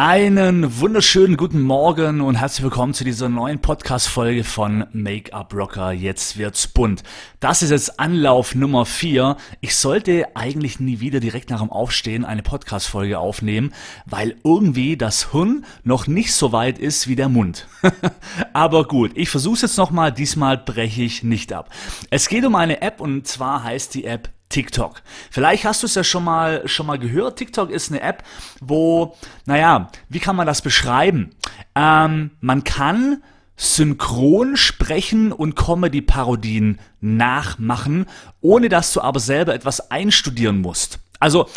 Einen wunderschönen guten Morgen und herzlich willkommen zu dieser neuen Podcast-Folge von Make-up Rocker. Jetzt wird's bunt. Das ist jetzt Anlauf Nummer 4. Ich sollte eigentlich nie wieder direkt nach dem Aufstehen eine Podcast-Folge aufnehmen, weil irgendwie das Hirn noch nicht so weit ist wie der Mund. Aber gut, ich versuch's jetzt nochmal. Diesmal breche ich nicht ab. Es geht um eine App und zwar heißt die App TikTok. Vielleicht hast du es ja schon mal, schon mal gehört. TikTok ist eine App, wo, naja, wie kann man das beschreiben? Ähm, man kann synchron sprechen und Comedy-Parodien nachmachen, ohne dass du aber selber etwas einstudieren musst. Also,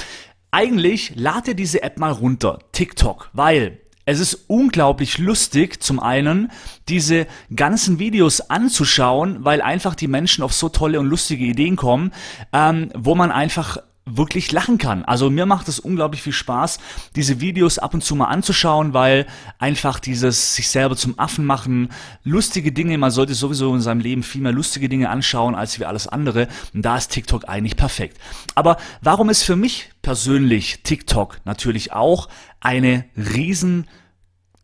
eigentlich lad dir diese App mal runter, TikTok, weil es ist unglaublich lustig, zum einen, diese ganzen Videos anzuschauen, weil einfach die Menschen auf so tolle und lustige Ideen kommen, ähm, wo man einfach wirklich lachen kann. Also mir macht es unglaublich viel Spaß, diese Videos ab und zu mal anzuschauen, weil einfach dieses sich selber zum Affen machen, lustige Dinge, man sollte sowieso in seinem Leben viel mehr lustige Dinge anschauen als wie alles andere. Und da ist TikTok eigentlich perfekt. Aber warum ist für mich persönlich TikTok natürlich auch eine riesen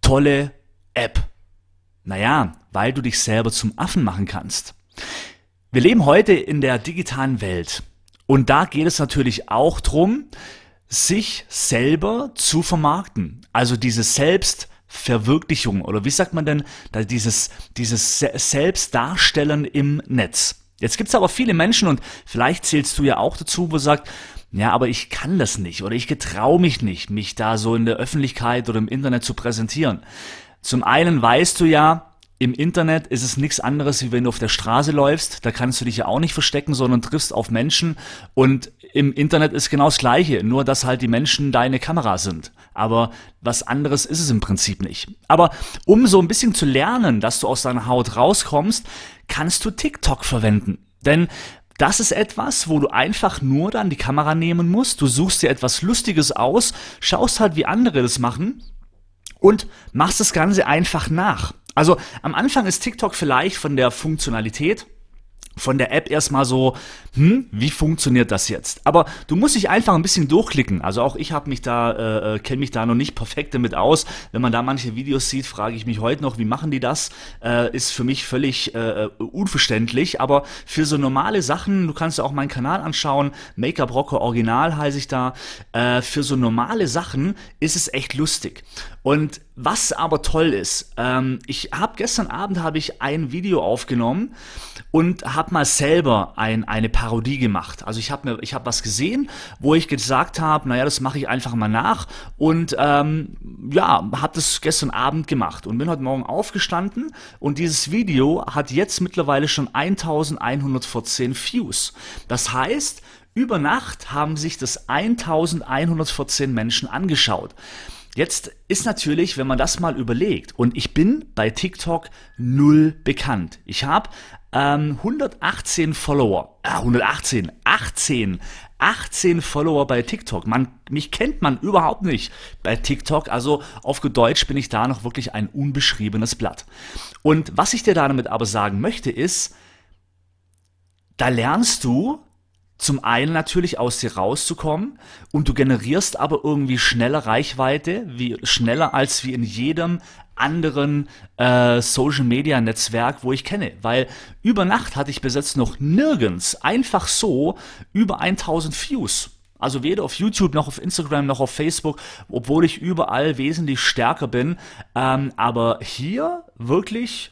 tolle App? Naja, weil du dich selber zum Affen machen kannst. Wir leben heute in der digitalen Welt. Und da geht es natürlich auch drum, sich selber zu vermarkten. Also diese Selbstverwirklichung oder wie sagt man denn, dieses, dieses Selbstdarstellen im Netz. Jetzt gibt's aber viele Menschen und vielleicht zählst du ja auch dazu, wo sagt, ja, aber ich kann das nicht oder ich getraue mich nicht, mich da so in der Öffentlichkeit oder im Internet zu präsentieren. Zum einen weißt du ja, im Internet ist es nichts anderes, wie wenn du auf der Straße läufst. Da kannst du dich ja auch nicht verstecken, sondern triffst auf Menschen. Und im Internet ist genau das Gleiche, nur dass halt die Menschen deine Kamera sind. Aber was anderes ist es im Prinzip nicht. Aber um so ein bisschen zu lernen, dass du aus deiner Haut rauskommst, kannst du TikTok verwenden. Denn das ist etwas, wo du einfach nur dann die Kamera nehmen musst. Du suchst dir etwas Lustiges aus, schaust halt, wie andere das machen und machst das Ganze einfach nach. Also am Anfang ist TikTok vielleicht von der Funktionalität von der App erstmal so, hm, wie funktioniert das jetzt? Aber du musst dich einfach ein bisschen durchklicken. Also auch ich habe mich da, äh, äh kenne mich da noch nicht perfekt damit aus. Wenn man da manche Videos sieht, frage ich mich heute noch, wie machen die das? Äh, ist für mich völlig äh, äh, unverständlich. Aber für so normale Sachen, du kannst ja auch meinen Kanal anschauen, Make-up Rocker Original heiße ich da. Äh, für so normale Sachen ist es echt lustig. Und was aber toll ist, ähm, ich habe gestern Abend habe ich ein Video aufgenommen und habe mal selber ein, eine Parodie gemacht. Also ich habe mir, ich habe was gesehen, wo ich gesagt habe, naja, das mache ich einfach mal nach und ähm, ja, habe das gestern Abend gemacht und bin heute Morgen aufgestanden und dieses Video hat jetzt mittlerweile schon 1114 Views. Das heißt, über Nacht haben sich das 1114 Menschen angeschaut. Jetzt ist natürlich, wenn man das mal überlegt, und ich bin bei TikTok null bekannt. Ich habe ähm, 118 Follower, äh, 118, 18, 18 Follower bei TikTok. Man, mich kennt man überhaupt nicht bei TikTok. Also auf Deutsch bin ich da noch wirklich ein unbeschriebenes Blatt. Und was ich dir damit aber sagen möchte, ist, da lernst du zum einen natürlich aus dir rauszukommen und du generierst aber irgendwie schneller Reichweite, wie schneller als wie in jedem anderen äh, Social Media Netzwerk, wo ich kenne, weil über Nacht hatte ich bis jetzt noch nirgends einfach so über 1000 Views. Also weder auf YouTube noch auf Instagram noch auf Facebook, obwohl ich überall wesentlich stärker bin. Ähm, aber hier wirklich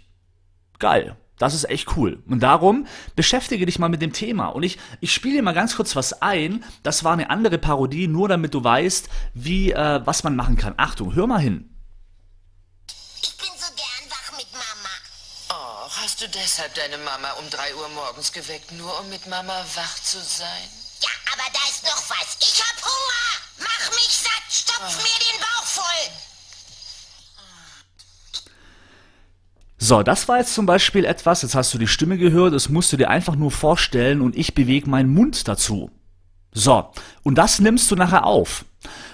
geil. Das ist echt cool. Und darum beschäftige dich mal mit dem Thema. Und ich, ich spiele dir mal ganz kurz was ein. Das war eine andere Parodie, nur damit du weißt, wie, äh, was man machen kann. Achtung, hör mal hin. Ich bin so gern wach mit Mama. Oh, hast du deshalb deine Mama um 3 Uhr morgens geweckt, nur um mit Mama wach zu sein? Ja, aber da ist noch was. Ich hab So, das war jetzt zum Beispiel etwas, jetzt hast du die Stimme gehört, das musst du dir einfach nur vorstellen und ich bewege meinen Mund dazu. So, und das nimmst du nachher auf.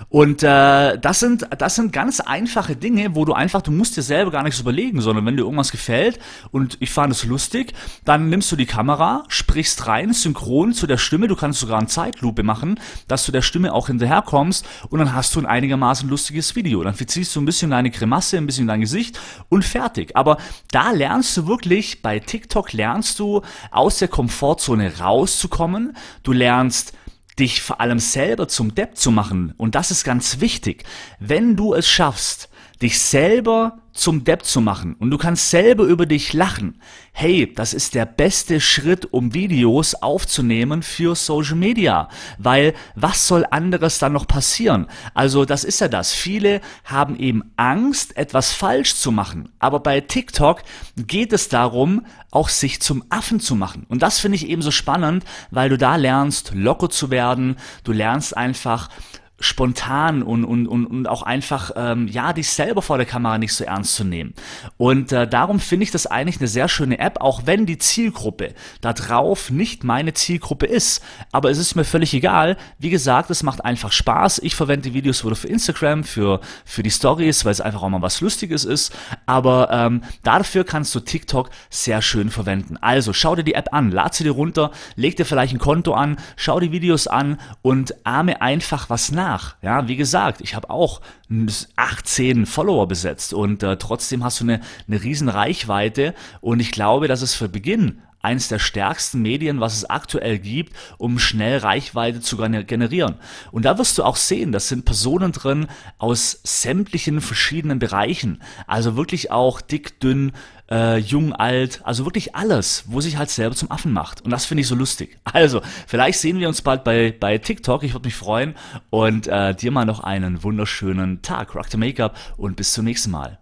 Und äh, das sind das sind ganz einfache Dinge, wo du einfach, du musst dir selber gar nichts überlegen, sondern wenn dir irgendwas gefällt und ich fand es lustig, dann nimmst du die Kamera, sprichst rein, synchron zu der Stimme, du kannst sogar eine Zeitlupe machen, dass du der Stimme auch hinterherkommst und dann hast du ein einigermaßen lustiges Video. Dann verziehst du ein bisschen deine Grimasse, ein bisschen dein Gesicht und fertig. Aber da lernst du wirklich, bei TikTok lernst du aus der Komfortzone rauszukommen, du lernst dich vor allem selber zum Depp zu machen. Und das ist ganz wichtig. Wenn du es schaffst, dich selber zum Depp zu machen und du kannst selber über dich lachen. Hey, das ist der beste Schritt, um Videos aufzunehmen für Social Media, weil was soll anderes dann noch passieren? Also das ist ja das. Viele haben eben Angst, etwas falsch zu machen, aber bei TikTok geht es darum, auch sich zum Affen zu machen. Und das finde ich eben so spannend, weil du da lernst, locker zu werden, du lernst einfach spontan und, und, und, und auch einfach, ähm, ja, dich selber vor der Kamera nicht so ernst zu nehmen. Und äh, darum finde ich das eigentlich eine sehr schöne App, auch wenn die Zielgruppe da drauf nicht meine Zielgruppe ist. Aber es ist mir völlig egal. Wie gesagt, es macht einfach Spaß. Ich verwende die Videos wieder für Instagram, für, für die Stories, weil es einfach auch mal was Lustiges ist. Aber ähm, dafür kannst du TikTok sehr schön verwenden. Also schau dir die App an, lad sie dir runter, leg dir vielleicht ein Konto an, schau die Videos an und ahme einfach was nach nach. Ja, wie gesagt, ich habe auch 18 Follower besetzt und äh, trotzdem hast du eine, eine riesen Reichweite und ich glaube, dass es für Beginn eines der stärksten Medien, was es aktuell gibt, um schnell Reichweite zu generieren. Und da wirst du auch sehen, das sind Personen drin aus sämtlichen verschiedenen Bereichen. Also wirklich auch dick, dünn, äh, jung, alt, also wirklich alles, wo sich halt selber zum Affen macht. Und das finde ich so lustig. Also, vielleicht sehen wir uns bald bei, bei TikTok, ich würde mich freuen. Und äh, dir mal noch einen wunderschönen Tag. Rock the Make-up und bis zum nächsten Mal.